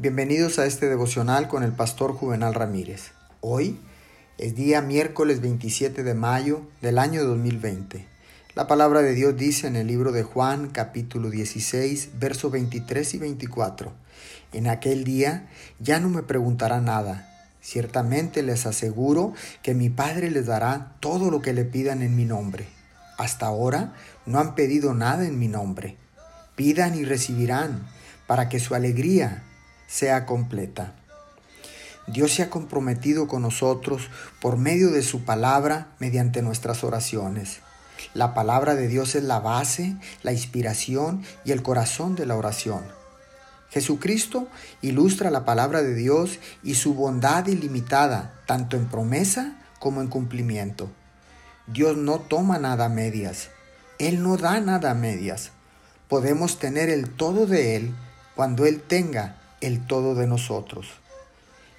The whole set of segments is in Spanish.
Bienvenidos a este devocional con el pastor Juvenal Ramírez. Hoy es día miércoles 27 de mayo del año 2020. La palabra de Dios dice en el libro de Juan capítulo 16, versos 23 y 24. En aquel día ya no me preguntará nada. Ciertamente les aseguro que mi Padre les dará todo lo que le pidan en mi nombre. Hasta ahora no han pedido nada en mi nombre. Pidan y recibirán, para que su alegría sea completa. Dios se ha comprometido con nosotros por medio de su palabra mediante nuestras oraciones. La palabra de Dios es la base, la inspiración y el corazón de la oración. Jesucristo ilustra la palabra de Dios y su bondad ilimitada, tanto en promesa como en cumplimiento. Dios no toma nada a medias. Él no da nada a medias. Podemos tener el todo de Él cuando Él tenga el todo de nosotros.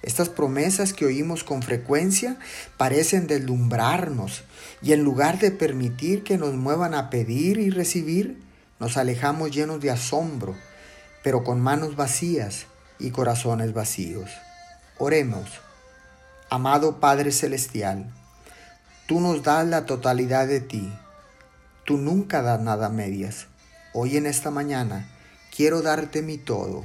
Estas promesas que oímos con frecuencia parecen deslumbrarnos y en lugar de permitir que nos muevan a pedir y recibir, nos alejamos llenos de asombro, pero con manos vacías y corazones vacíos. Oremos. Amado Padre Celestial, tú nos das la totalidad de ti. Tú nunca das nada a medias. Hoy en esta mañana quiero darte mi todo